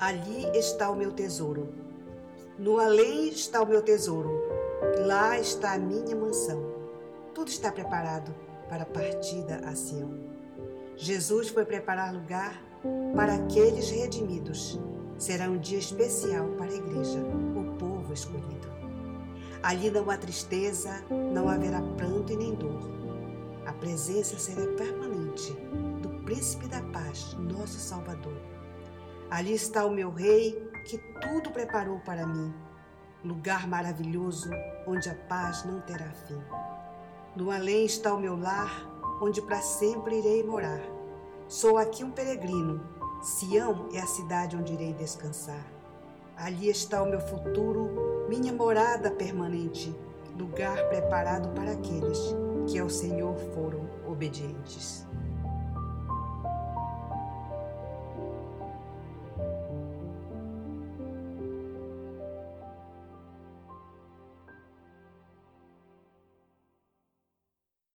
Ali está o meu tesouro. No além está o meu tesouro. Lá está a minha mansão. Tudo está preparado para a partida a Sião. Jesus foi preparar lugar para aqueles redimidos. Será um dia especial para a igreja, o povo escolhido. Ali não há tristeza, não haverá pranto e nem dor. A presença será permanente do Príncipe da Paz, nosso Salvador. Ali está o meu Rei, que tudo preparou para mim. Lugar maravilhoso, onde a paz não terá fim. No além está o meu lar, onde para sempre irei morar. Sou aqui um peregrino. Sião é a cidade onde irei descansar. Ali está o meu futuro, minha morada permanente, lugar preparado para aqueles que ao Senhor foram obedientes.